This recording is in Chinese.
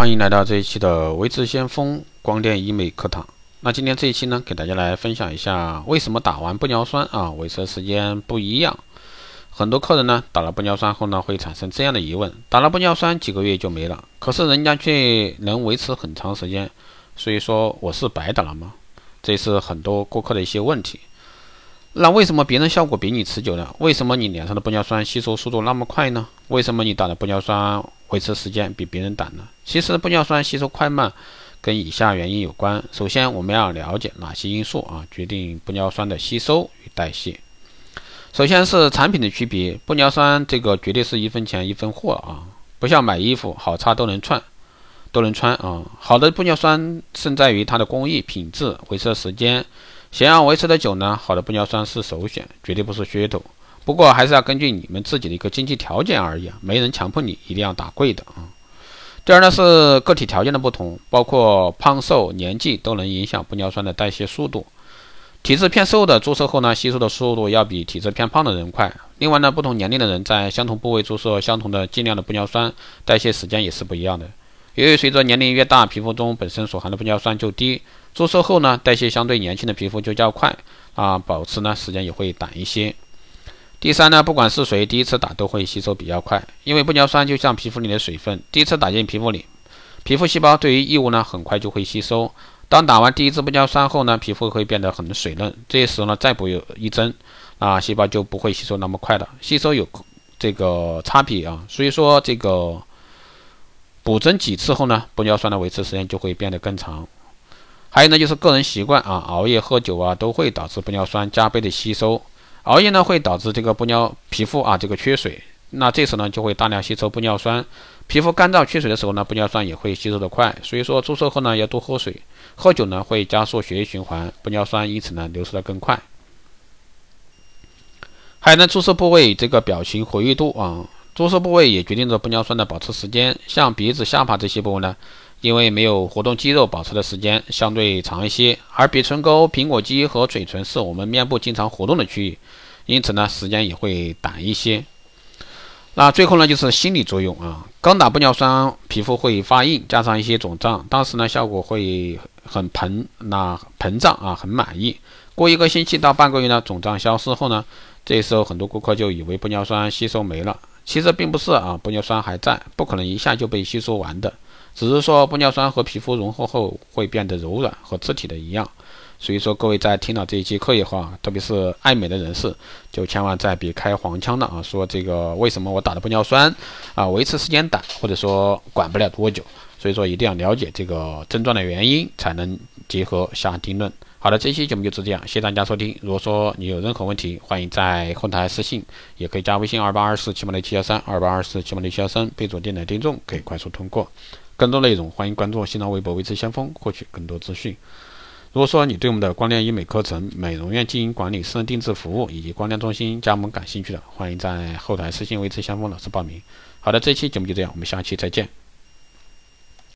欢迎来到这一期的维持先锋光电医美课堂。那今天这一期呢，给大家来分享一下为什么打完玻尿酸啊维持时间不一样。很多客人呢打了玻尿酸后呢，会产生这样的疑问：打了玻尿酸几个月就没了，可是人家却能维持很长时间，所以说我是白打了吗？这是很多顾客的一些问题。那为什么别人效果比你持久呢？为什么你脸上的玻尿酸吸收速度那么快呢？为什么你打的玻尿酸维持时间比别人短呢？其实玻尿酸吸收快慢跟以下原因有关。首先，我们要了解哪些因素啊决定玻尿酸的吸收与代谢。首先是产品的区别，玻尿酸这个绝对是一分钱一分货啊，不像买衣服，好差都能穿，都能穿啊。好的玻尿酸胜在于它的工艺、品质、维持时间。想要维持的久呢，好的玻尿酸是首选，绝对不是噱头。不过还是要根据你们自己的一个经济条件而已啊，没人强迫你一定要打贵的啊。第二呢是个体条件的不同，包括胖瘦、年纪都能影响玻尿酸的代谢速度。体质偏瘦的注射后呢，吸收的速度要比体质偏胖的人快。另外呢，不同年龄的人在相同部位注射相同的剂量的玻尿酸，代谢时间也是不一样的。由于随着年龄越大，皮肤中本身所含的玻尿酸就低，注射后呢，代谢相对年轻的皮肤就较快，啊，保持呢时间也会短一些。第三呢，不管是谁第一次打都会吸收比较快，因为玻尿酸就像皮肤里的水分，第一次打进皮肤里，皮肤细胞对于异物呢很快就会吸收。当打完第一支玻尿酸后呢，皮肤会变得很水嫩，这时候呢再补有一针，啊，细胞就不会吸收那么快了，吸收有这个差别啊，所以说这个。补针几次后呢，玻尿酸的维持时间就会变得更长。还有呢，就是个人习惯啊，熬夜、喝酒啊，都会导致玻尿酸加倍的吸收。熬夜呢，会导致这个玻尿皮肤啊这个缺水，那这时呢就会大量吸收玻尿酸。皮肤干燥缺水的时候呢，玻尿酸也会吸收的快。所以说注射后呢要多喝水，喝酒呢会加速血液循环，玻尿酸因此呢流失的更快。还有呢，注射部位这个表情活跃度啊。注射部位也决定着玻尿酸的保持时间。像鼻子、下巴这些部位呢，因为没有活动肌肉，保持的时间相对长一些。而鼻唇沟、苹果肌和嘴唇是我们面部经常活动的区域，因此呢，时间也会短一些。那最后呢，就是心理作用啊。刚打玻尿酸，皮肤会发硬，加上一些肿胀，当时呢，效果会很膨，那膨胀啊，很满意。过一个星期到半个月呢，肿胀消失后呢，这时候很多顾客就以为玻尿酸吸收没了。其实并不是啊，玻尿酸还在，不可能一下就被吸收完的。只是说玻尿酸和皮肤融合后会变得柔软和自体的一样。所以说各位在听到这一期课以后啊，特别是爱美的人士，就千万再别开黄腔了啊！说这个为什么我打的玻尿酸啊维持时间短，或者说管不了多久？所以说一定要了解这个症状的原因，才能结合下定论。好的，这期节目就是这样，谢谢大家收听。如果说你有任何问题，欢迎在后台私信，也可以加微信二八二四七八六七幺三二八二四七八六七幺三，备注“电台听众”，可以快速通过。更多内容，欢迎关注新浪微博“维持先锋”，获取更多资讯。如果说你对我们的光电医美课程、美容院经营管理、私人定制服务以及光电中心加盟感兴趣的，欢迎在后台私信“维持先锋”老师报名。好的，这期节目就这样，我们下期再见。